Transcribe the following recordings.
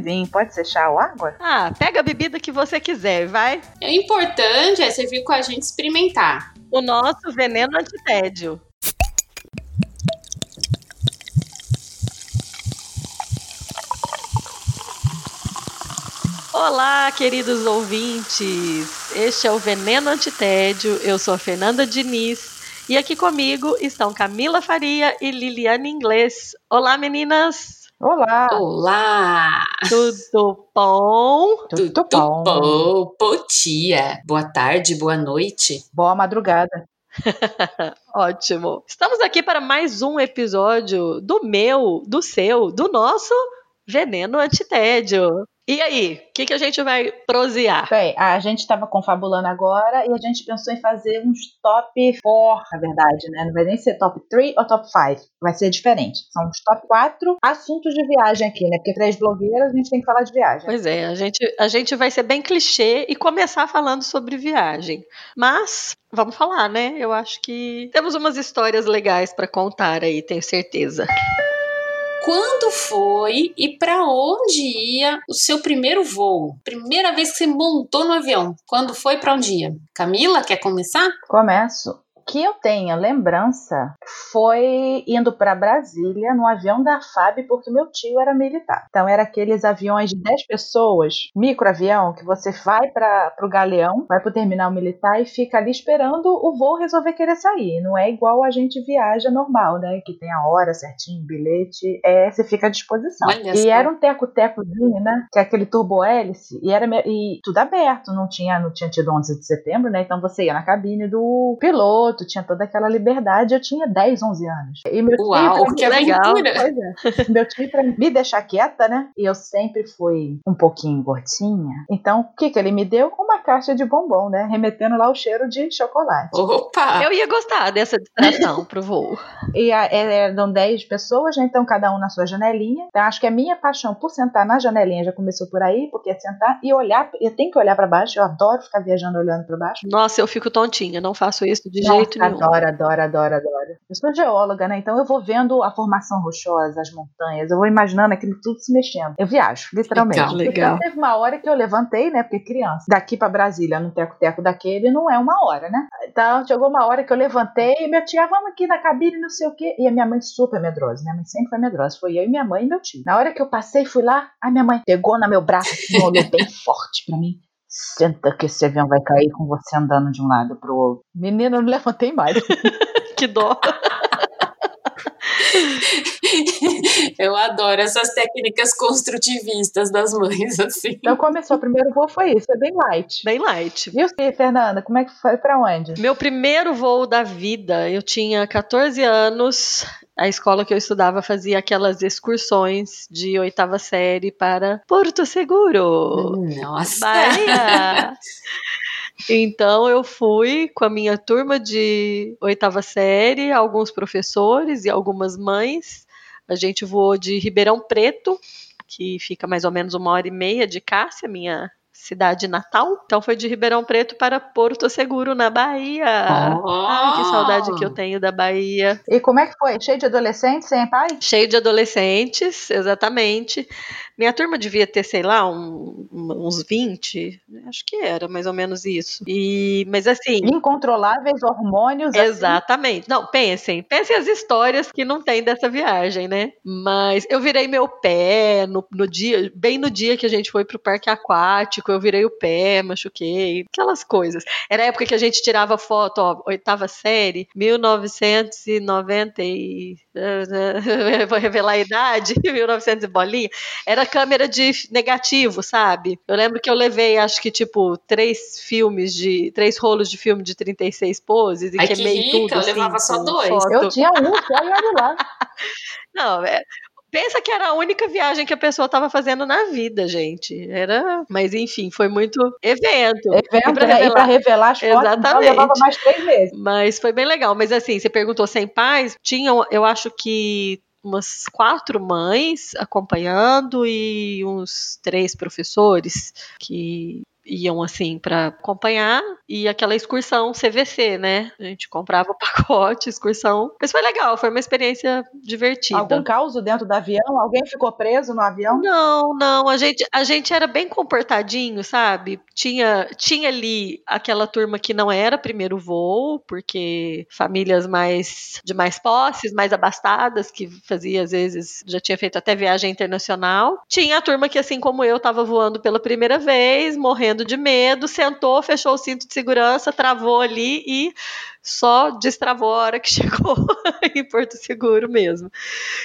vinho. Pode ser chá ou água? Ah, pega a bebida que você quiser, vai. O importante é você vir com a gente experimentar. O nosso veneno antitédio. Olá, queridos ouvintes! Este é o Veneno Antitédio. Eu sou a Fernanda Diniz e aqui comigo estão Camila Faria e Liliane Inglês. Olá, meninas! Olá! Olá! Tudo bom? Tudo, Tudo bom. bom? Bom dia, boa tarde, boa noite. Boa madrugada. Ótimo. Estamos aqui para mais um episódio do meu, do seu, do nosso Veneno Antitédio. E aí, o que, que a gente vai prosear? Bem, a gente estava confabulando agora e a gente pensou em fazer uns top 4, na verdade, né? Não vai nem ser top 3 ou top 5. Vai ser diferente. São uns top 4 assuntos de viagem aqui, né? Porque três blogueiras a gente tem que falar de viagem. Pois é, a gente, a gente vai ser bem clichê e começar falando sobre viagem. Mas vamos falar, né? Eu acho que temos umas histórias legais para contar aí, tenho certeza quando foi e para onde ia o seu primeiro voo? Primeira vez que você montou no avião. Quando foi para onde ia? Camila, quer começar? Começo que eu tenha lembrança foi indo para Brasília no avião da FAB, porque meu tio era militar. Então, era aqueles aviões de 10 pessoas, microavião, que você vai para o galeão, vai para o terminal militar e fica ali esperando o voo resolver querer sair. Não é igual a gente viaja normal, né? Que tem a hora certinho, bilhete, é, você fica à disposição. Olha e era um teco-tecozinho, né? Que é aquele turbo-hélice, e era e tudo aberto, não tinha, não tinha tido 11 de setembro, né? Então você ia na cabine do piloto tinha toda aquela liberdade. Eu tinha 10, 11 anos. E meu Uau, tio, que legal! É, meu tio, pra me deixar quieta, né? E eu sempre fui um pouquinho gordinha. Então, o que que ele me deu? Uma caixa de bombom, né? Remetendo lá o cheiro de chocolate. Opa! Eu ia gostar dessa distração pro voo. E a, é, eram 10 pessoas, né? Então, cada um na sua janelinha. Então, acho que a minha paixão por sentar na janelinha já começou por aí, porque é sentar e olhar. Eu tenho que olhar para baixo. Eu adoro ficar viajando olhando para baixo. Nossa, eu fico tontinha. Não faço isso de jeito jeito nenhum. Adoro, adoro, adoro, adoro. Eu sou geóloga, né? Então eu vou vendo a formação rochosa, as montanhas, eu vou imaginando aquilo tudo se mexendo. Eu viajo, literalmente. Legal, legal. Então, teve uma hora que eu levantei, né? Porque criança, daqui para Brasília, no teco-teco daquele, não é uma hora, né? Então chegou uma hora que eu levantei e meu tio, ah, vamos aqui na cabine, não sei o quê. E a minha mãe super medrosa, minha mãe sempre foi medrosa. Foi eu e minha mãe e meu tio. Na hora que eu passei, fui lá, a minha mãe pegou no meu braço, assim, olhou bem forte pra mim. Senta que esse avião vai cair com você andando de um lado pro outro. Menina, eu não levantei mais. que dó. Eu adoro essas técnicas construtivistas das mães, assim. Então começou, o primeiro voo foi isso, é bem light. Bem light. E você, Fernanda, como é que foi para onde? Meu primeiro voo da vida, eu tinha 14 anos, a escola que eu estudava fazia aquelas excursões de oitava série para Porto Seguro. Nossa! Bahia! Então eu fui com a minha turma de oitava série, alguns professores e algumas mães. A gente voou de Ribeirão Preto, que fica mais ou menos uma hora e meia de Cássia, minha cidade natal. Então foi de Ribeirão Preto para Porto Seguro, na Bahia. Oh. Ai, que saudade que eu tenho da Bahia. E como é que foi? Cheio de adolescentes, sem pai? Cheio de adolescentes, exatamente. Minha turma devia ter, sei lá, um, uns 20, acho que era mais ou menos isso. E, mas assim. Incontroláveis hormônios. Assim? Exatamente. Assim. Não, pensem, pensem as histórias que não tem dessa viagem, né? Mas eu virei meu pé no, no dia, bem no dia que a gente foi pro parque aquático, eu virei o pé, machuquei, aquelas coisas. Era a época que a gente tirava foto, ó, oitava série, 1990 e. Vou revelar a idade, 1900 e bolinha. Era câmera de negativo, sabe? Eu lembro que eu levei, acho que, tipo, três filmes de. três rolos de filme de 36 poses e Ai, queimei que tudo. Eu assim, levava só dois. Foto. Eu tinha um, só e olha lá. Não, é, Pensa que era a única viagem que a pessoa estava fazendo na vida, gente. Era, mas enfim, foi muito evento. Evento, pra, né? revelar, e pra revelar as fotos, Exatamente. Então, levava mais três vezes. Mas foi bem legal. Mas assim, você perguntou sem pais, tinham, eu acho que umas quatro mães acompanhando e uns três professores que iam assim para acompanhar e aquela excursão CVC, né? A gente comprava o pacote, excursão. Mas foi legal, foi uma experiência divertida. Algum caos dentro do avião? Alguém ficou preso no avião? Não, não. A gente, a gente era bem comportadinho, sabe? Tinha, tinha ali aquela turma que não era primeiro voo, porque famílias mais de mais posses, mais abastadas, que fazia às vezes, já tinha feito até viagem internacional. Tinha a turma que, assim como eu, estava voando pela primeira vez, morrendo morrendo de medo, sentou, fechou o cinto de segurança, travou ali e só destravou a hora que chegou em Porto Seguro mesmo.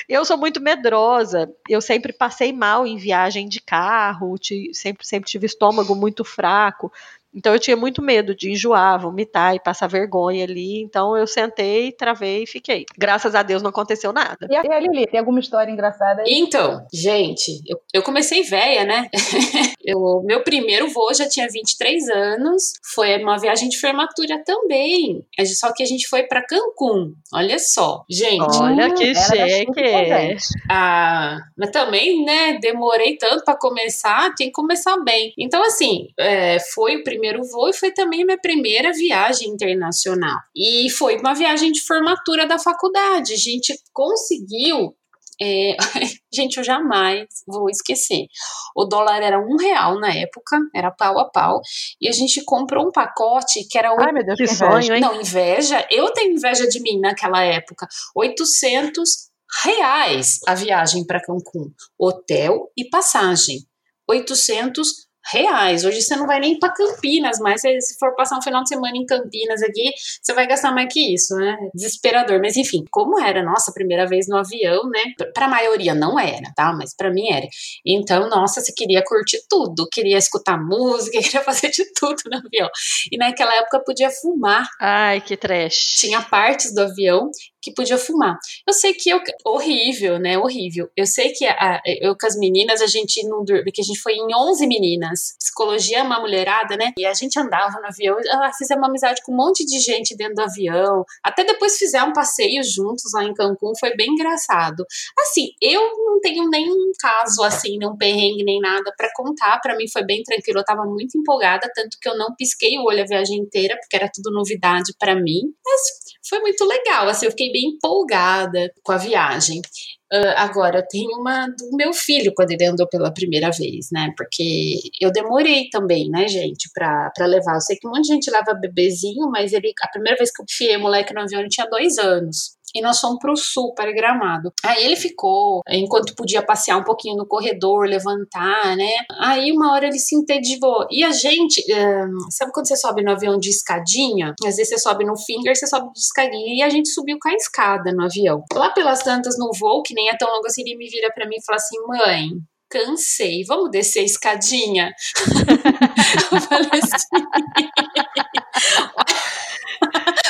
Eu sou muito medrosa, eu sempre passei mal em viagem de carro, sempre, sempre tive estômago muito fraco. Então eu tinha muito medo de enjoar, vomitar e passar vergonha ali. Então eu sentei, travei e fiquei. Graças a Deus não aconteceu nada. E a Lili, tem alguma história engraçada aí? Então, gente, eu, eu comecei velha, né? eu, meu primeiro voo já tinha 23 anos. Foi uma viagem de formatura também. Só que a gente foi para Cancún. Olha só, gente. Olha que chique. Ah, mas também, né? Demorei tanto para começar, tem que começar bem. Então, assim, é, foi o primeiro primeiro voo e foi também a minha primeira viagem internacional. E foi uma viagem de formatura da faculdade. A gente conseguiu é, gente, eu jamais vou esquecer. O dólar era um real na época, era pau a pau, e a gente comprou um pacote que era. Ai, meu Deus, que sonho, hein? Não, inveja. Eu tenho inveja de mim naquela época. 800 reais a viagem para Cancún, hotel e passagem. 800 reais. Hoje você não vai nem para Campinas, mas se for passar um final de semana em Campinas aqui, você vai gastar mais que isso, né? Desesperador. Mas enfim, como era nossa primeira vez no avião, né? Para a maioria não era, tá? Mas para mim era. Então, nossa, você queria curtir tudo, queria escutar música, queria fazer de tudo no avião. E naquela época podia fumar. Ai, que trash. Tinha partes do avião que podia fumar. Eu sei que eu, horrível, né? Horrível. Eu sei que a, eu com as meninas, a gente não dorme, porque a gente foi em 11 meninas. Psicologia é uma mulherada, né? E a gente andava no avião, ela fizemos uma amizade com um monte de gente dentro do avião. Até depois fizemos um passeio juntos lá em Cancún, foi bem engraçado. Assim, eu não tenho nenhum caso assim, nenhum perrengue nem nada para contar. Para mim foi bem tranquilo, eu tava muito empolgada, tanto que eu não pisquei o olho a viagem inteira, porque era tudo novidade para mim. Mas foi muito legal, assim, eu fiquei bem empolgada com a viagem. Uh, agora, tenho uma do meu filho quando ele andou pela primeira vez, né? Porque eu demorei também, né, gente, pra, pra levar. Eu sei que de gente leva bebezinho, mas ele, a primeira vez que eu enfiei o moleque no avião, ele tinha dois anos e nós fomos para o sul, para Gramado. Aí ele ficou, enquanto podia passear um pouquinho no corredor, levantar, né? Aí uma hora ele se entediou. E a gente, sabe quando você sobe no avião de escadinha? Às vezes você sobe no finger, você sobe de escadinha. E a gente subiu com a escada no avião. Lá pelas tantas no voo, que nem é tão longo assim, ele me vira para mim e fala assim: mãe, cansei, vamos descer a escadinha? eu falei assim.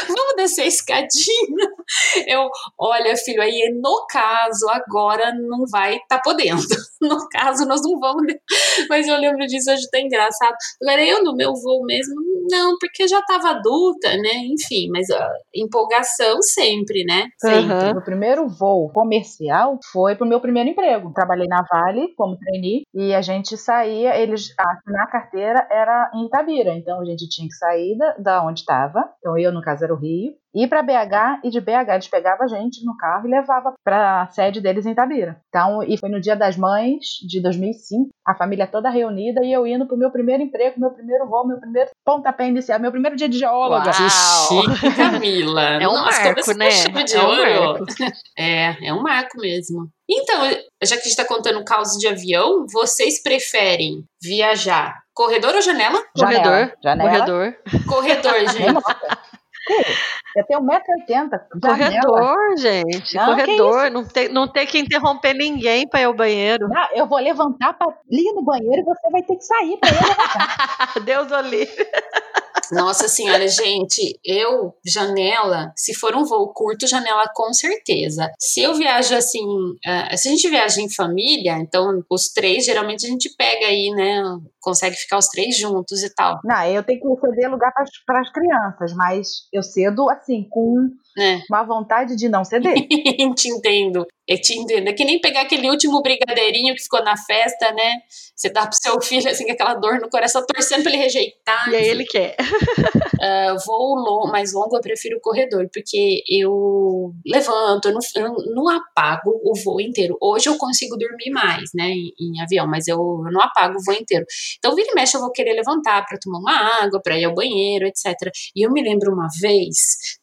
vamos descer a escadinha. Eu, olha, filho, aí no caso, agora não vai tá podendo. No caso, nós não vamos. Mas eu lembro disso hoje, tá engraçado. Agora, eu no meu voo mesmo, não, porque já tava adulta, né? Enfim, mas a empolgação sempre, né? Sempre. Uhum. O primeiro voo comercial foi pro meu primeiro emprego. Trabalhei na Vale como trainee e a gente saía, eles, na carteira era em Itabira, então a gente tinha que sair da, da onde estava. Então eu, no caso, era o Rio, ir para BH e de BH eles pegavam a gente no carro e levava para a sede deles em Itabira. Então, e foi no Dia das Mães de 2005, a família toda reunida e eu indo pro meu primeiro emprego, meu primeiro voo, meu primeiro pontapé inicial, meu primeiro dia de geóloga. Uau. Que chique, Camila. É um Nossa, marco, né? De é, um marco. é, é um marco mesmo. Então, já que a gente está contando caos de avião, vocês preferem viajar corredor ou janela? Corredor. Janela. Corredor. Corredor, gente. Eu tenho 1,80m. Corredor, gente. Não, corredor. Não tem, não tem que interromper ninguém para ir ao banheiro. Não, eu vou levantar para ir no banheiro e você vai ter que sair para ir levantar. Deus o livre. Nossa senhora, gente, eu, janela, se for um voo curto, janela com certeza. Se eu viajo assim, uh, se a gente viaja em família, então os três, geralmente a gente pega aí, né, consegue ficar os três juntos e tal. Não, eu tenho que ceder lugar para as crianças, mas eu cedo assim, com é. uma vontade de não ceder. te entendo. É que nem pegar aquele último brigadeirinho que ficou na festa, né? Você dá pro seu filho, assim, com aquela dor no coração, torcendo pra ele rejeitar. E aí ele quer. uh, voo long, mais longo, eu prefiro o corredor, porque eu levanto, eu não, eu não, apago o voo inteiro. Hoje eu consigo dormir mais, né, em, em avião, mas eu, eu, não apago o voo inteiro. Então, vira e mexe, eu vou querer levantar para tomar uma água, para ir ao banheiro, etc. E eu me lembro uma vez,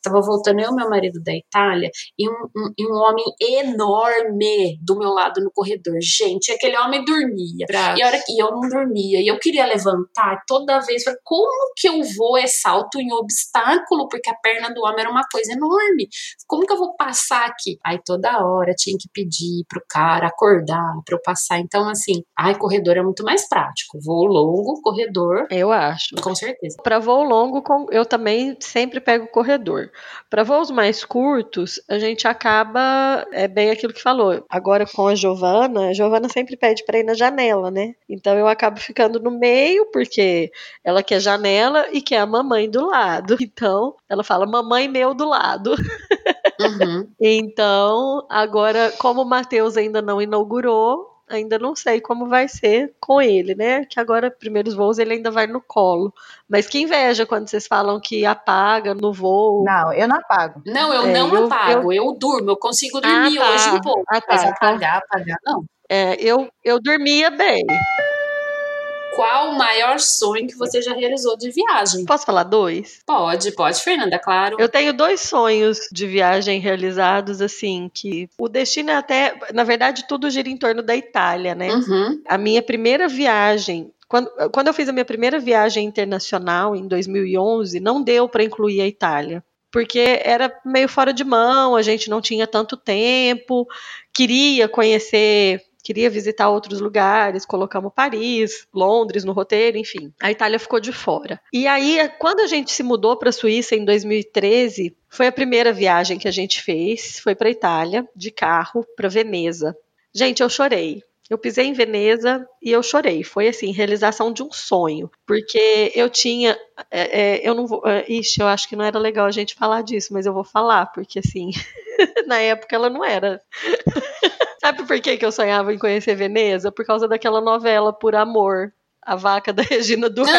tava voltando eu e meu marido da Itália, e um, um, um homem enorme enorme do meu lado no corredor. Gente, aquele homem dormia. Pra... E, a hora que eu não dormia. E eu queria levantar toda vez. Falei, como que eu vou é salto em obstáculo? Porque a perna do homem era uma coisa enorme. Como que eu vou passar aqui? Aí toda hora tinha que pedir pro cara acordar pra eu passar. Então, assim, ai, corredor é muito mais prático. Voo longo, corredor. Eu acho. Com certeza. Para voo longo, eu também sempre pego corredor. Para voos mais curtos, a gente acaba é bem aquilo que falou. Agora com a Giovana, a Giovana sempre pede para ir na janela, né? Então eu acabo ficando no meio porque ela quer janela e quer a mamãe do lado. Então ela fala mamãe meu do lado. Uhum. então agora como o Matheus ainda não inaugurou, ainda não sei como vai ser com ele, né? Que agora, primeiros voos, ele ainda vai no colo. Mas que inveja quando vocês falam que apaga no voo. Não, eu não apago. Não, eu é, não eu, apago, eu... eu... durmo, eu consigo dormir ah, tá. hoje um pouco. Ah, tá. Mas apagar, apagar, não. É, eu, eu dormia bem. Qual o maior sonho que você já realizou de viagem? Posso falar dois? Pode, pode, Fernanda, claro. Eu tenho dois sonhos de viagem realizados, assim, que o destino é até. Na verdade, tudo gira em torno da Itália, né? Uhum. A minha primeira viagem quando, quando, eu fiz a minha primeira viagem internacional em 2011, não deu para incluir a Itália, porque era meio fora de mão, a gente não tinha tanto tempo, queria conhecer queria visitar outros lugares, colocamos Paris, Londres no roteiro, enfim. A Itália ficou de fora. E aí, quando a gente se mudou para a Suíça em 2013, foi a primeira viagem que a gente fez, foi para Itália, de carro, para Veneza. Gente, eu chorei. Eu pisei em Veneza e eu chorei. Foi assim, realização de um sonho. Porque eu tinha. É, é, eu não vou. É, ixi, eu acho que não era legal a gente falar disso, mas eu vou falar, porque assim, na época ela não era. Sabe por que, que eu sonhava em conhecer Veneza? Por causa daquela novela Por Amor. A vaca da Regina Duarte.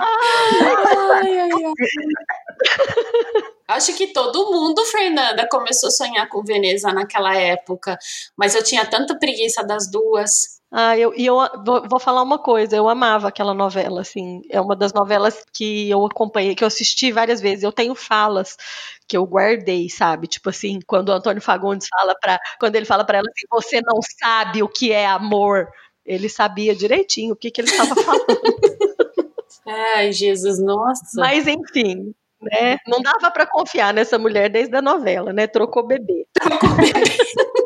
ai, ai, ai. Acho que todo mundo, Fernanda, começou a sonhar com Veneza naquela época, mas eu tinha tanta preguiça das duas. Ah, eu, e eu vou, falar uma coisa, eu amava aquela novela, assim, é uma das novelas que eu acompanhei, que eu assisti várias vezes. Eu tenho falas que eu guardei, sabe? Tipo assim, quando o Antônio Fagundes fala para, quando ele fala para ela assim, você não sabe o que é amor, ele sabia direitinho o que que ele estava falando. Ai, Jesus, nossa. Mas enfim, né? Não dava para confiar nessa mulher desde a novela, né? Trocou bebê. Trocou bebê.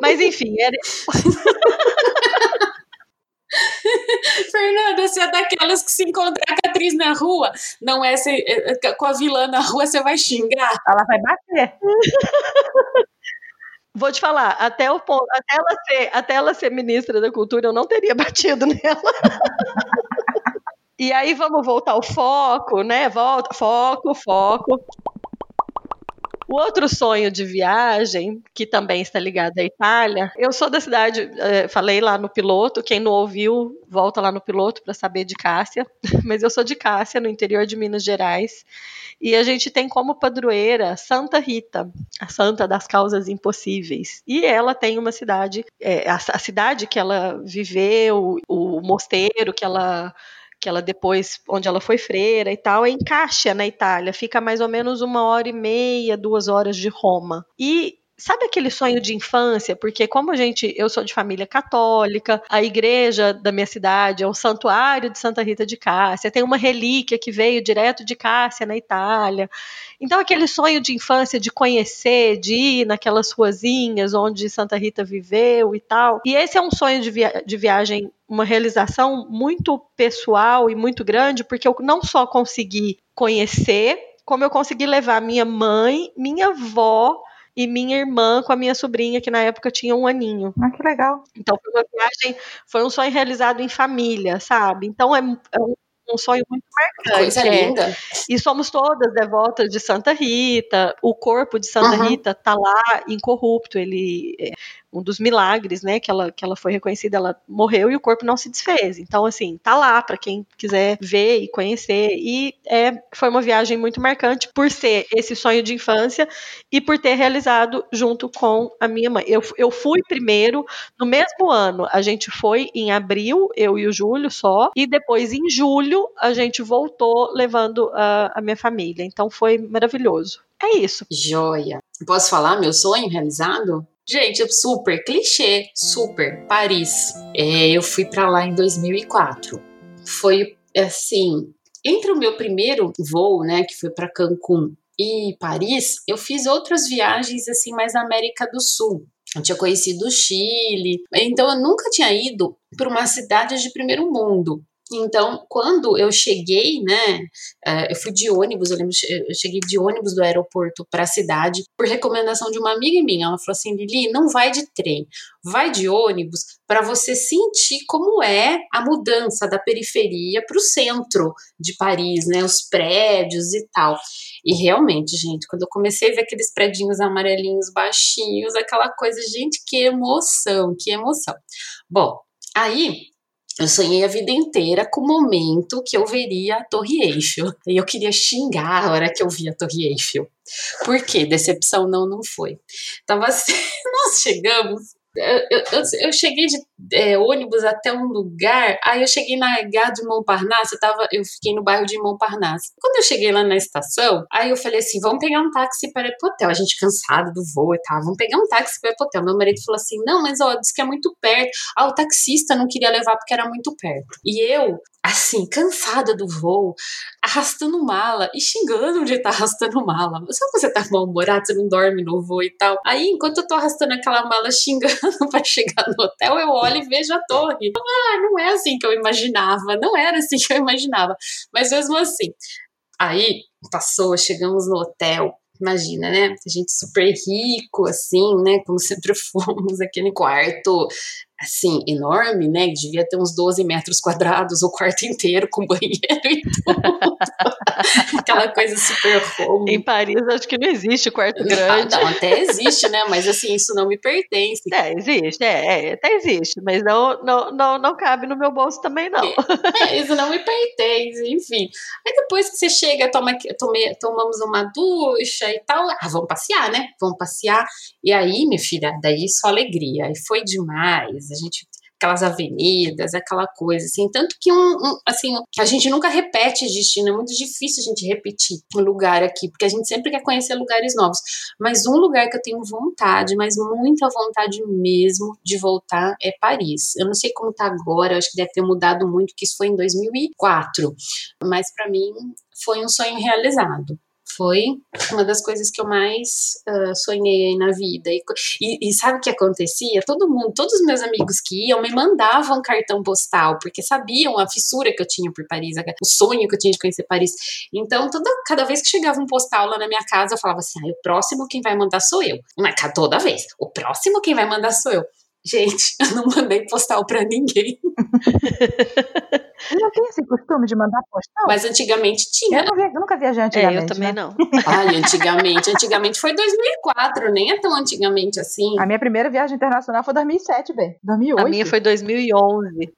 Mas enfim, era Fernanda, você é daquelas que se encontrar com a atriz na rua, não é se, é, é, com a vilã na rua, você vai xingar. Ela vai bater. Vou te falar, até o ponto, até ela ser, até ela ser ministra da cultura, eu não teria batido nela. e aí vamos voltar ao foco, né? Volta, foco, foco. Outro sonho de viagem, que também está ligado à Itália, eu sou da cidade, é, falei lá no piloto, quem não ouviu, volta lá no piloto para saber de Cássia, mas eu sou de Cássia, no interior de Minas Gerais, e a gente tem como padroeira Santa Rita, a santa das causas impossíveis. E ela tem uma cidade, é, a, a cidade que ela viveu, o mosteiro que ela que ela depois, onde ela foi freira e tal, é em Caixa, na Itália. Fica mais ou menos uma hora e meia, duas horas de Roma. E Sabe aquele sonho de infância? Porque como a gente, eu sou de família católica, a igreja da minha cidade é o Santuário de Santa Rita de Cássia, tem uma relíquia que veio direto de Cássia na Itália. Então aquele sonho de infância de conhecer, de ir naquelas ruazinhas onde Santa Rita viveu e tal. E esse é um sonho de, via de viagem uma realização muito pessoal e muito grande, porque eu não só consegui conhecer, como eu consegui levar minha mãe, minha avó e minha irmã com a minha sobrinha, que na época tinha um aninho. Ah, que legal. Então foi uma viagem, foi um sonho realizado em família, sabe? Então é, é um um sonho muito marcante. Coisa é. linda. E somos todas devotas de Santa Rita. O corpo de Santa Uhum. Rita tá lá incorrupto. Ele é um dos milagres, né? Que ela, que ela foi reconhecida, ela morreu e o corpo não se desfez. Então, assim, tá lá para quem quiser ver e conhecer. E é, foi uma viagem muito marcante por ser esse sonho de infância e por ter realizado junto com a minha mãe. Eu, eu fui primeiro, no mesmo ano, a gente foi em abril, eu e o Júlio só, e depois em julho a gente voltou levando a, a minha família. Então foi maravilhoso. É isso. Joia. Posso falar meu sonho realizado? Gente, super clichê, super. Paris. É, eu fui pra lá em 2004. Foi assim, entre o meu primeiro voo, né, que foi pra Cancún e Paris, eu fiz outras viagens assim mais na América do Sul. Eu tinha conhecido o Chile, então eu nunca tinha ido para uma cidade de primeiro mundo. Então, quando eu cheguei, né, uh, eu fui de ônibus, eu lembro, eu cheguei de ônibus do aeroporto para a cidade por recomendação de uma amiga minha. Ela falou assim: Lili, não vai de trem, vai de ônibus para você sentir como é a mudança da periferia para o centro de Paris, né, os prédios e tal. E realmente, gente, quando eu comecei a ver aqueles prédios amarelinhos, baixinhos, aquela coisa, gente, que emoção, que emoção. Bom, aí eu sonhei a vida inteira com o momento que eu veria a Torre Eiffel. E eu queria xingar a hora que eu via a Torre Eiffel. Por quê? Decepção não, não foi. Tava assim, nós chegamos. Eu, eu, eu cheguei de é, ônibus até um lugar, aí eu cheguei na Gare de Montparnasse, eu, tava, eu fiquei no bairro de Montparnasse. Quando eu cheguei lá na estação, aí eu falei assim, vamos pegar um táxi para ir pro hotel. A gente cansado do voo e tal, vamos pegar um táxi para ir pro hotel. Meu marido falou assim, não, mas ó, disse que é muito perto. Ah, o taxista não queria levar porque era muito perto. E eu, assim, cansada do voo, arrastando mala e xingando de estar arrastando mala. Quando você tá mal-humorado, você não dorme no voo e tal? Aí, enquanto eu tô arrastando aquela mala xingando para chegar no hotel, eu olho e vejo a torre. Ah, não é assim que eu imaginava, não era assim que eu imaginava. Mas mesmo assim. Aí, passou, chegamos no hotel, imagina, né? A gente super rico, assim, né? Como sempre fomos, aquele quarto, assim, enorme, né? Devia ter uns 12 metros quadrados, o quarto inteiro, com banheiro e tudo. Aquela coisa super home. Em Paris, acho que não existe quarto grande. Ah, não, até existe, né? Mas, assim, isso não me pertence. É, existe, é, é, até existe, mas não, não, não, não cabe no meu bolso também, não. É, isso não me pertence, enfim. Aí depois que você chega, toma, tome, tomamos uma ducha e tal, ah, vamos passear, né? Vamos passear. E aí, minha filha, daí só alegria. E foi demais. A gente aquelas avenidas, aquela coisa, assim, tanto que um, um, assim, a gente nunca repete destino, é muito difícil a gente repetir um lugar aqui, porque a gente sempre quer conhecer lugares novos, mas um lugar que eu tenho vontade, mas muita vontade mesmo de voltar é Paris. Eu não sei como tá agora, acho que deve ter mudado muito, que isso foi em 2004, mas para mim foi um sonho realizado foi uma das coisas que eu mais uh, sonhei na vida. E, e, e, sabe o que acontecia? Todo mundo, todos os meus amigos que iam me mandavam cartão postal, porque sabiam a fissura que eu tinha por Paris, o sonho que eu tinha de conhecer Paris. Então, toda, cada vez que chegava um postal lá na minha casa, eu falava assim: ah, o próximo quem vai mandar sou eu. Mas toda vez, o próximo quem vai mandar sou eu. Gente, eu não mandei postal para ninguém. Eu não tenho esse costume de mandar postal. Mas antigamente tinha. Eu, vi, eu nunca viajei antigamente. É, eu também né? não. Ai, antigamente. Antigamente foi 2004, nem é tão antigamente assim. A minha primeira viagem internacional foi 2007, bem. 2008. A minha foi 2011.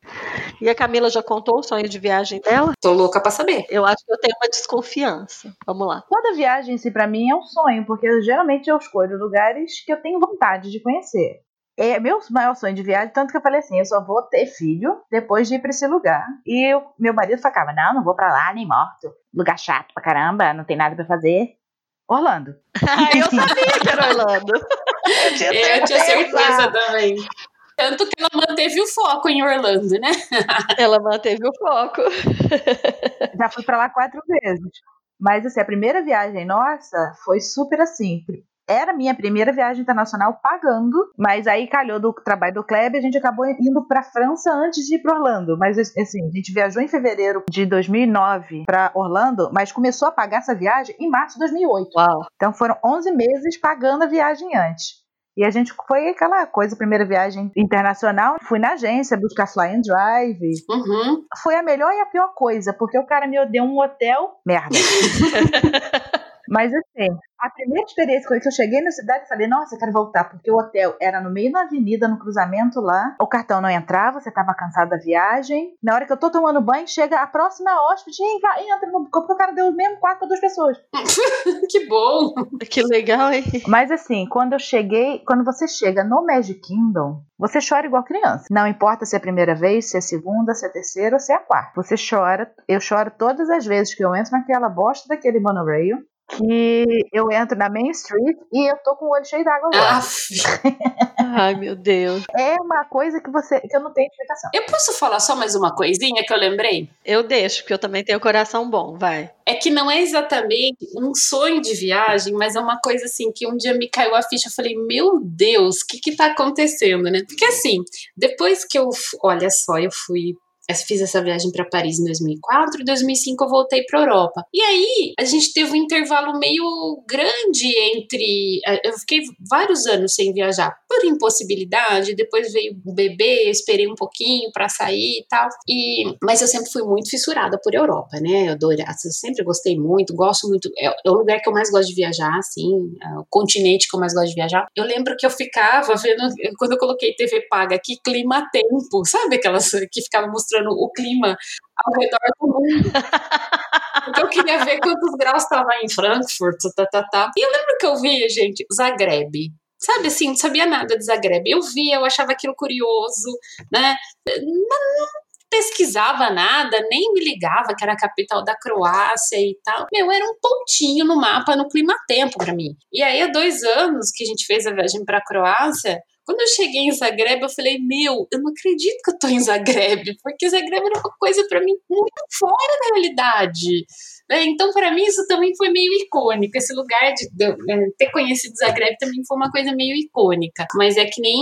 E a Camila já contou o sonho de viagem dela? Tô louca pra saber. Eu acho que eu tenho uma desconfiança. Vamos lá. Toda viagem, se para mim, é um sonho, porque geralmente eu escolho lugares que eu tenho vontade de conhecer é meu maior sonho de viagem, tanto que eu falei assim, eu só vou ter filho depois de ir para esse lugar. E eu, meu marido falava, não, não vou para lá, nem morto. Lugar chato pra caramba, não tem nada para fazer. Orlando. ah, eu sabia que era Orlando. eu tinha certeza, eu tinha certeza também. Tanto que ela manteve o foco em Orlando, né? ela manteve o foco. Já fui para lá quatro vezes. Mas assim, a primeira viagem nossa foi super assim. Era minha primeira viagem internacional pagando, mas aí calhou do trabalho do Kleber, a gente acabou indo para França antes de ir para Orlando. Mas assim, a gente viajou em fevereiro de 2009 para Orlando, mas começou a pagar essa viagem em março de 2008. Uau. Então foram 11 meses pagando a viagem antes. E a gente foi aquela coisa, primeira viagem internacional. Fui na agência buscar fly and drive. Uhum. Foi a melhor e a pior coisa, porque o cara me deu um hotel merda. Mas assim, a primeira experiência foi que eu cheguei na cidade e falei, nossa, eu quero voltar, porque o hotel era no meio da avenida, no cruzamento lá. O cartão não entrava, você estava cansado da viagem. Na hora que eu tô tomando banho, chega a próxima hóspede e vai, entra no porque o cara deu o mesmo quarto para duas pessoas. que bom! Que legal, hein? Mas assim, quando eu cheguei, quando você chega no Magic Kingdom, você chora igual criança. Não importa se é a primeira vez, se é a segunda, se é a terceira ou se é a quarta. Você chora, eu choro todas as vezes que eu entro naquela bosta daquele monorail que eu entro na Main Street e eu tô com o olho cheio d'água agora. Aff. Ai, meu Deus. É uma coisa que você que eu não tenho explicação. Eu posso falar só mais uma coisinha que eu lembrei? Eu deixo, porque eu também tenho coração bom, vai. É que não é exatamente um sonho de viagem, mas é uma coisa assim que um dia me caiu a ficha. Eu falei, meu Deus, o que que tá acontecendo, né? Porque assim, depois que eu. Olha só, eu fui eu fiz essa viagem para Paris em 2004, em 2005 eu voltei para Europa. E aí a gente teve um intervalo meio grande entre. Eh, eu fiquei vários anos sem viajar por impossibilidade. Depois veio o bebê, esperei um pouquinho para sair e tal. E mas eu sempre fui muito fissurada por Europa, né? Eu, adoro, eu sempre gostei muito, gosto muito. É, é, o lugar que eu mais gosto de viajar, assim, é o continente que eu mais gosto de viajar. Eu lembro que eu ficava vendo quando eu coloquei TV paga aqui, clima tempo, sabe aquelas que ficava mostrando mostrando o clima ao redor do mundo. então eu queria ver quantos graus estava em Frankfurt, tá, tá, tá. E eu lembro que eu via, gente, Zagreb. Sabe assim, não sabia nada de Zagreb. Eu via, eu achava aquilo curioso, né? Não, pesquisava nada, nem me ligava que era a capital da Croácia e tal. Meu, era um pontinho no mapa no clima-tempo para mim. E aí, há dois anos que a gente fez a viagem para a Croácia, quando eu cheguei em Zagreb, eu falei, meu, eu não acredito que eu tô em Zagreb, porque Zagreb era uma coisa para mim muito fora da realidade. Né? Então, para mim, isso também foi meio icônico. Esse lugar de, de, de, é, ter conhecido Zagreb também foi uma coisa meio icônica. Mas é que nem,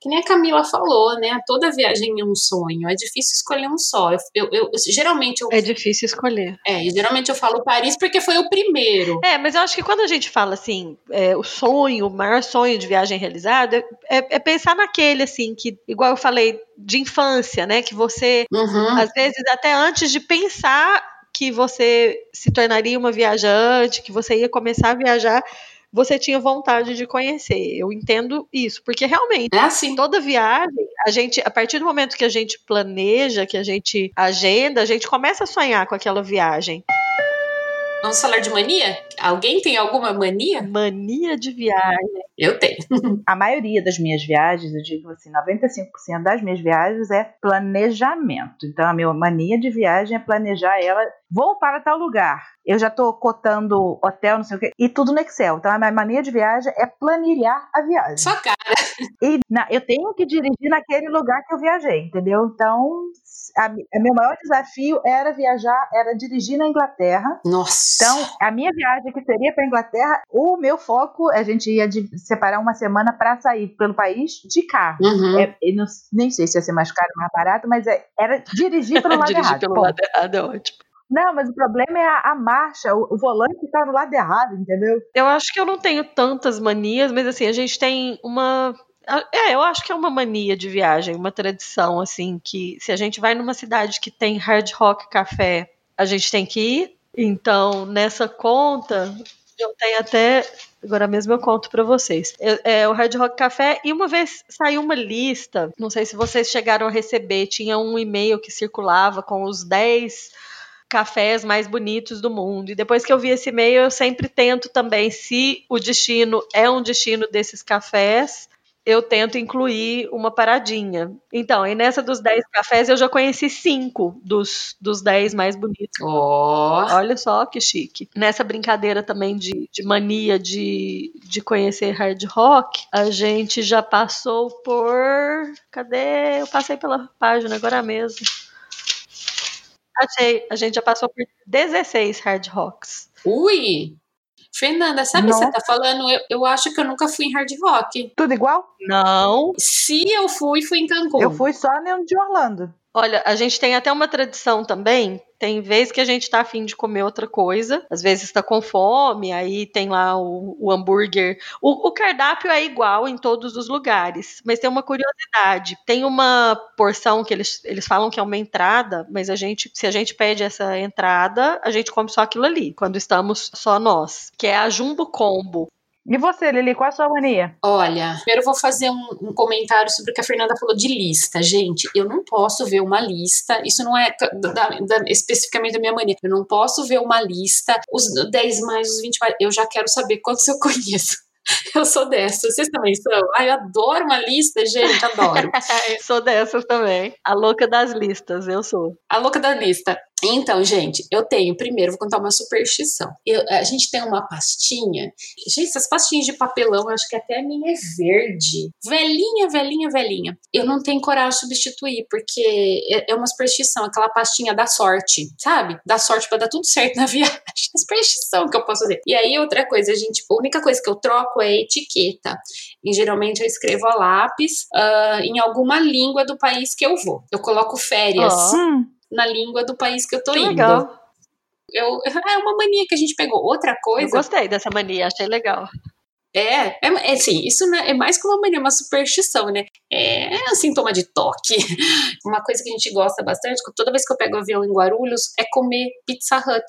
que nem a Camila falou, né? Toda viagem é um sonho. É difícil escolher um só. Eu, eu, eu geralmente eu, É difícil escolher. É, geralmente eu falo Paris porque foi o primeiro. É, mas eu acho que quando a gente fala assim, é, o sonho, o maior sonho de viagem realizado, é, é pensar naquele, assim, que, igual eu falei, de infância, né? Que você, uhum. às vezes, até antes de pensar que você se tornaria uma viajante, que você ia começar a viajar, você tinha vontade de conhecer. Eu entendo isso, porque realmente é assim. toda viagem, a gente, a partir do momento que a gente planeja, que a gente agenda, a gente começa a sonhar com aquela viagem. Vamos falar de mania? Alguém tem alguma mania? Mania de viagem. Eu tenho. A maioria das minhas viagens, eu digo assim, 95% das minhas viagens é planejamento. Então, a minha mania de viagem é planejar ela. Vou para tal lugar. Eu já estou cotando hotel, não sei o quê, e tudo no Excel. Então, a minha mania de viagem é planilhar a viagem. Só cara. E na, eu tenho que dirigir naquele lugar que eu viajei, entendeu? Então, a, a, meu maior desafio era viajar, era dirigir na Inglaterra. Nossa. Então, a minha viagem que seria para Inglaterra, o meu foco, a gente ia de, separar uma semana para sair pelo país de carro. Uhum. É, não, nem sei se ia ser mais caro ou mais barato, mas é, era dirigir pelo lado dirigir errado. pelo Pô. lado errado é ótimo. Não, mas o problema é a, a marcha, o, o, volante que tá do lado errado, entendeu? Eu acho que eu não tenho tantas manias, mas assim, a gente tem uma é, eu acho que é uma mania de viagem, uma tradição, assim, que se a gente vai numa cidade que tem hard rock café, a gente tem que ir. Então, nessa conta, eu tenho até. Agora mesmo eu conto para vocês. É, o Hard Rock Café, e uma vez saiu uma lista, não sei se vocês chegaram a receber, tinha um e-mail que circulava com os 10 cafés mais bonitos do mundo. E depois que eu vi esse e-mail, eu sempre tento também, se o destino é um destino desses cafés, eu tento incluir uma paradinha. Então, e nessa dos 10 cafés eu já conheci cinco dos, dos 10 mais bonitos. Oh. Olha só que chique. Nessa brincadeira também de, de mania de, de conhecer hard rock, a gente já passou por. Cadê? Eu passei pela página agora mesmo. Achei. A gente já passou por 16 hard rocks. Ui! Fernanda, sabe o que você tá falando? Eu, eu acho que eu nunca fui em hard rock. Tudo igual? Não. Se eu fui, fui em Cancún. Eu fui só no de Orlando. Olha, a gente tem até uma tradição também. Tem vez que a gente tá afim de comer outra coisa, às vezes tá com fome, aí tem lá o, o hambúrguer. O, o cardápio é igual em todos os lugares, mas tem uma curiosidade. Tem uma porção que eles, eles falam que é uma entrada, mas a gente, se a gente pede essa entrada, a gente come só aquilo ali, quando estamos só nós, que é a Jumbo Combo. E você, Lili, qual a sua mania? Olha, primeiro eu vou fazer um, um comentário sobre o que a Fernanda falou de lista. Gente, eu não posso ver uma lista, isso não é da- da- especificamente da minha mania, eu não posso ver uma lista, os 10 mais, os 20 mais, eu já quero saber quantos eu conheço. Eu sou dessa, vocês também são? Ai, eu adoro uma lista, gente, adoro. sou dessas também. A louca das listas, eu sou. A louca da lista. Então, gente, eu tenho, primeiro, vou contar uma superstição. Eu- a gente tem uma pastinha. Gente, essas pastinhas de papelão, acho que até a minha é verde. Velhinha, velhinha, velhinha. Eu não tenho coragem de substituir, porque é, é uma superstição, aquela pastinha da sorte, sabe? Da sorte pra dar tudo certo na viagem. Superstição que eu posso fazer. E aí, outra coisa, gente, a única coisa que eu troco é a etiqueta. E geralmente eu escrevo a lápis ah, em alguma língua do país que eu vou. Eu coloco férias Ó. Na língua do país que eu tô Que indo. legal. Eu, é uma mania que a gente pegou. Outra Eu coisa gostei dessa mania, achei legal. é, é, é assim, isso é, mais que uma mania, é uma superstição, né? É, é um sintoma de toque. Uma coisa que a gente gosta bastante, toda vez que eu pego avião em Guarulhos, é comer Pizza Hut.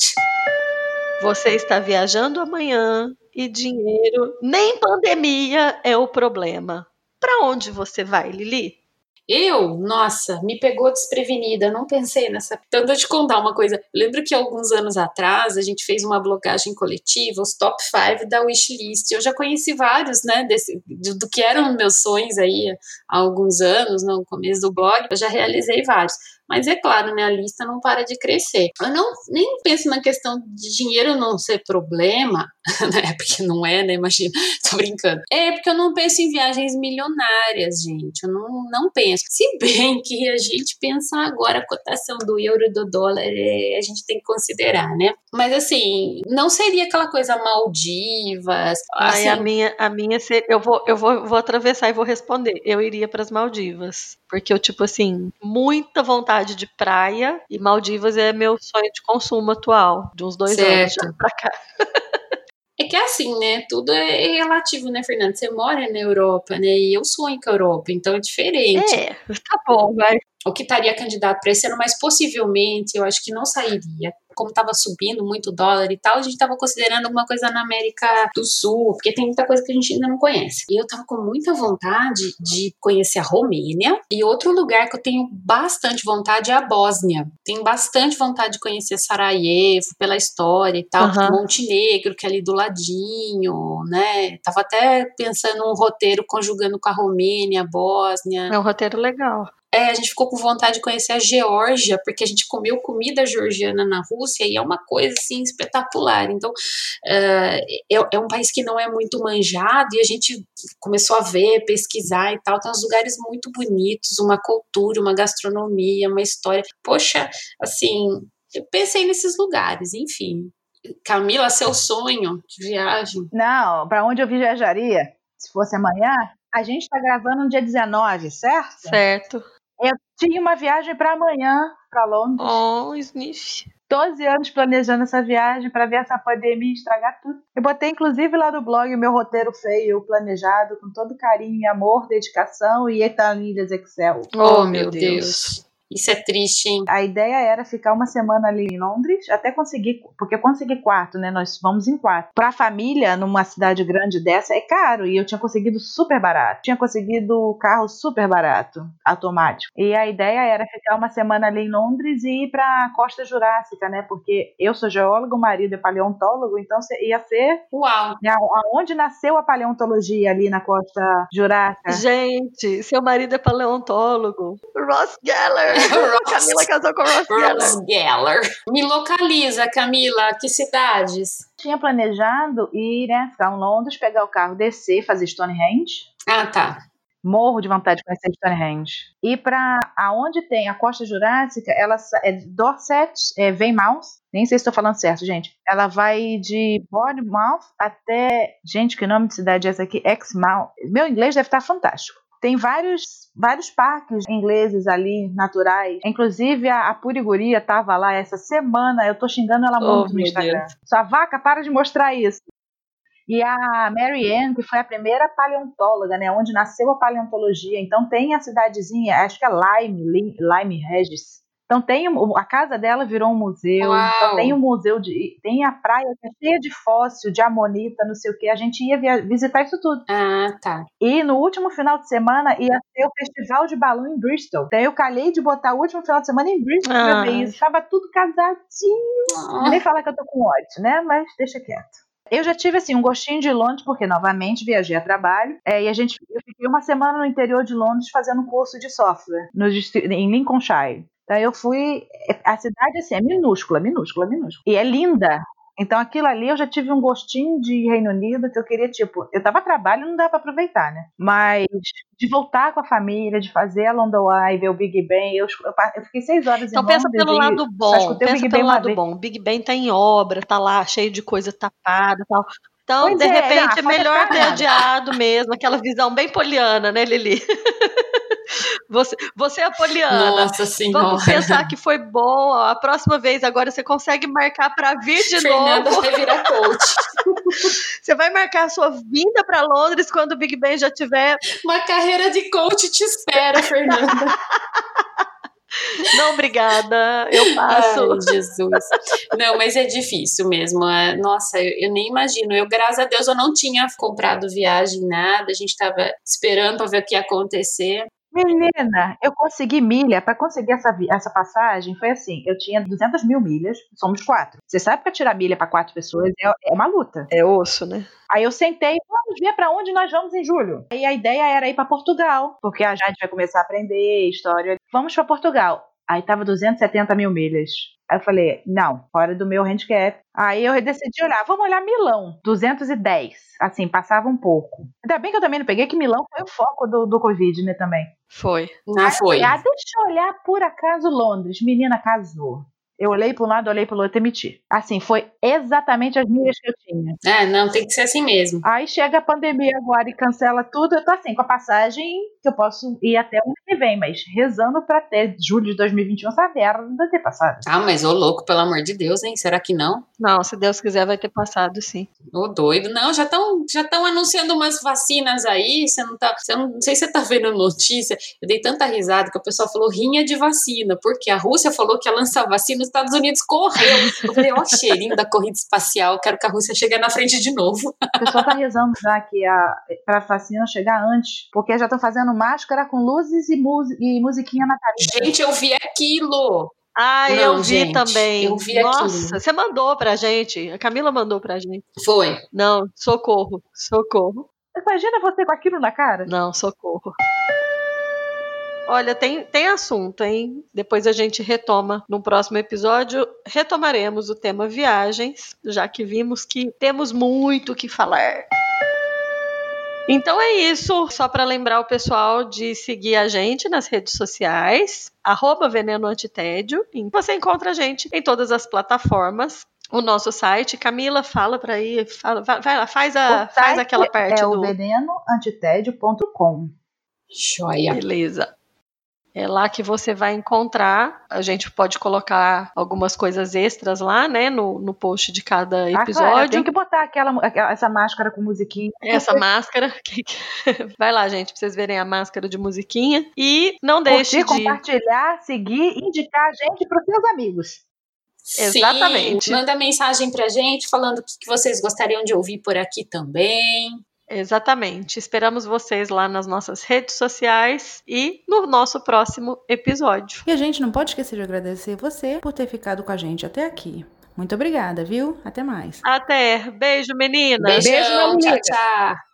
Você está viajando amanhã e dinheiro, nem pandemia é o problema. Para onde você vai, Lili? Eu, nossa, me pegou desprevenida, não pensei nessa. Então, eu te contar uma coisa. Lembro que alguns anos atrás a gente fez uma blogagem coletiva, os top 5 da wishlist. Eu já conheci vários, né, desse, do, do que eram meus sonhos aí há alguns anos, no começo do blog. Eu já realizei vários. Mas é claro, né, a lista não para de crescer. Eu não nem penso na questão de dinheiro não ser problema, né? Porque não é, né? Imagina, tô brincando. É porque eu não penso em viagens milionárias, gente. Eu não, não penso. Se bem que a gente pensar agora a cotação do euro e do dólar, é, a gente tem que considerar, né? Mas assim, não seria aquela coisa Maldivas. Ai, Assim, a minha, a minha ser, eu vou, eu vou, vou atravessar e vou responder. Eu iria para as Maldivas, porque eu tipo assim, muita vontade de praia e Maldivas é meu sonho de consumo atual, de uns dois anos Certo. já pra cá. É que é assim, né? Tudo é relativo, né, Fernando? Você mora na Europa, né? E eu sonho com a Europa, então é diferente. É, tá bom, vai. o que estaria candidato para esse ano, mas possivelmente eu acho que não sairia. Como estava subindo muito o dólar e tal, a gente estava considerando alguma coisa na América do Sul, porque tem muita coisa que a gente ainda não conhece. E eu estava com muita vontade de conhecer a Romênia. E outro lugar que eu tenho bastante vontade é a Bósnia. Tenho bastante vontade de conhecer Sarajevo, pela história e tal. Aham. Montenegro, que é ali do ladinho, né? Tava até pensando um roteiro conjugando com a Romênia, a Bósnia. É um roteiro legal. É, a gente ficou com vontade de conhecer a Geórgia, porque a gente comeu comida georgiana na Rússia e é uma coisa assim espetacular. Então, é, é- é um país que não é muito manjado e a gente começou a ver, pesquisar e tal. Tem uns lugares muito bonitos, uma cultura, uma gastronomia, uma história. Poxa, assim, eu pensei nesses lugares, enfim. Camila, seu sonho de viagem? Não, pra onde eu viajaria, se fosse amanhã, a gente tá gravando no dia 19, certo? Certo. Eu tinha uma viagem pra amanhã, pra Londres. Oh, Sniff. 12 anos planejando essa viagem pra ver essa pandemia estragar tudo. Eu botei inclusive lá no blog o meu roteiro feio, planejado, com todo carinho, amor, dedicação e etanilhas Excel. Oh, meu Deus. Isso é triste, hein? A ideia era ficar uma semana ali em Londres, até conseguir, porque eu consegui quarto, né? Nós vamos em quatro. Pra família, numa cidade grande dessa, é caro. E eu tinha conseguido super barato. Tinha conseguido carro super barato, automático. E a ideia era ficar uma semana ali em Londres e ir pra Costa Jurássica, né? Porque eu sou geólogo, o marido é paleontólogo, então se- ia ser Uau! né, aonde nasceu a paleontologia ali na Costa Jurássica. Gente, seu marido é paleontólogo. Ross Geller. Ross. Camila casou com o Ross Geller. Me localiza, Camila. Que cidades? Tinha planejado ir, né, ficar em Londres, pegar o carro, descer, fazer Stonehenge. Ah, tá. Morro de vontade de conhecer Stonehenge. E para aonde tem a costa jurássica, ela é Dorset, é Weymouth, nem sei se estou falando certo, gente. Ela vai de Bournemouth até, gente, que nome de cidade é essa aqui? Exmouth. Meu inglês deve estar fantástico. Tem vários, vários parques ingleses ali, naturais. Inclusive, a, a Puriguria estava lá essa semana. Eu tô xingando ela Oh, muito no Instagram. Deus. Sua vaca, para de mostrar isso. E a Mary Ann, que foi a primeira paleontóloga, né? Onde nasceu a paleontologia. Então tem a cidadezinha, acho que é Lyme, Lyme Regis. Então tem a casa dela virou um museu. Então tem um museu de. Tem a praia que é cheia de fóssil, de amonita, não sei o que. A gente ia via- visitar isso tudo. Ah, tá. E no último final de semana ia ter o festival de balão em Bristol. Então eu calhei de botar o último final de semana em Bristol pra Ah. ver isso. Tava tudo casadinho. Ah, Nem falar que eu tô com ódio, né? Mas deixa quieto. Eu já tive assim um gostinho de Londres, porque novamente viajei a trabalho. é, e a gente, eu fiquei uma semana no interior de Londres fazendo um curso de software no, em Lincolnshire. Então eu fui. A cidade assim, é minúscula, minúscula, minúscula. E é linda. Então aquilo ali eu já tive um gostinho de Reino Unido que eu queria, tipo, eu tava a trabalho, não dá pra aproveitar, né? Mas de voltar com a família, de fazer a London Eye, ver o Big Ben, eu, eu, eu fiquei seis horas Então em pensa Londres pelo lado bom, pensa Big pelo lado vez. bom. O Big Ben tá em obra, tá lá cheio de coisa tapada e tal. Então, Pois de é, repente, não, é pode melhor ter adiado mesmo, aquela visão bem poliana, né, Lili? Você, você é a poliana. Nossa senhora. Vamos pensar que foi bom. ó, A próxima vez agora você consegue marcar para vir de Fernanda novo. vai virar coach. Você vai marcar a sua vinda para Londres quando o Big Ben já tiver. Uma carreira de coach te espera, Fernanda. Não, obrigada. Eu passo. Ai, Jesus. Não, mas é difícil mesmo. é- Nossa, eu, eu nem imagino. Eu, graças a Deus, eu não tinha comprado viagem, nada. A gente tava esperando pra ver o que ia acontecer. Menina, eu consegui milha. Pra conseguir essa, essa passagem, foi assim: eu tinha 200 mil milhas, somos quatro. Você sabe que tirar milha pra quatro pessoas é, é uma luta. É osso, né? Aí eu sentei, vamos ver pra onde nós vamos em julho. Aí a ideia era ir pra Portugal, porque a Jade vai começar a aprender história. Vamos pra Portugal. Aí tava 270 mil milhas. Aí eu falei, não, fora do meu handicap. Aí eu decidi olhar, vamos olhar Milão, 210. Assim, passava um pouco. Ainda bem que eu também não peguei, que Milão foi o foco do, do Covid, né, também. Foi. Não foi. Ah, deixa eu olhar por acaso Londres. Menina casou. Eu olhei para um lado, olhei para o outro e emiti. Assim, foi exatamente as milhas que eu tinha. É, não, tem que ser assim mesmo. Aí chega a pandemia agora e cancela tudo. Eu tô assim, com a passagem que eu posso ir até o ano que vem, mas rezando para ter julho de 2021 essa merda ter passado. Ah, mas ô louco, pelo amor de Deus, hein? Será que não? Não, se Deus quiser, vai ter passado, sim. Ô doido. Não, já estão já tão anunciando umas vacinas aí. Você não tá. Você não, não sei se você tá vendo notícia. Eu dei tanta risada que o pessoal falou rinha de vacina, porque a Rússia falou que ia lançar vacina, os Estados Unidos correu. Eu falei, ó, cheirinho da corrida espacial, quero que a Rússia chegue na frente de novo. O pessoal tá rezando já que a pra vacina chegar antes, porque já estão fazendo máscara com luzes e, mus- e musiquinha natalina. Gente, eu vi aquilo. Ah, Não, eu vi gente, também. eu vi Nossa, aquilo. você mandou pra gente. A Camila mandou pra gente. Foi. Não, socorro, socorro. Imagina você com aquilo na cara. Não, socorro. Olha, tem, tem assunto, hein? Depois a gente retoma no próximo episódio. Retomaremos o tema viagens, já que vimos que temos muito o que falar. Então é isso. Só para lembrar o pessoal de seguir a gente nas redes sociais, arroba Veneno Antitédio. Você encontra a gente em todas as plataformas. O nosso site, Camila, fala para aí, fala, vai, lá, faz, a, faz aquela parte é do. o venenoantitédio.com. Joia. Beleza. É lá que você vai encontrar. A gente pode colocar algumas coisas extras lá, né? No, no post de cada Ah, claro, episódio. tem que botar aquela, essa máscara com musiquinha. Essa máscara. Vai lá, gente, pra vocês verem a máscara de musiquinha. E não deixe Curtir, de. compartilhar, seguir, indicar a gente para os seus amigos. Exatamente. Sim, manda mensagem pra gente falando o que vocês gostariam de ouvir por aqui também. Exatamente. Esperamos vocês lá nas nossas redes sociais e no nosso próximo episódio. E a gente não pode esquecer de agradecer você por ter ficado com a gente até aqui. Muito obrigada, viu? Até mais. Até. Beijo, meninas. Beijão, Beijo, minha tchau, tchau.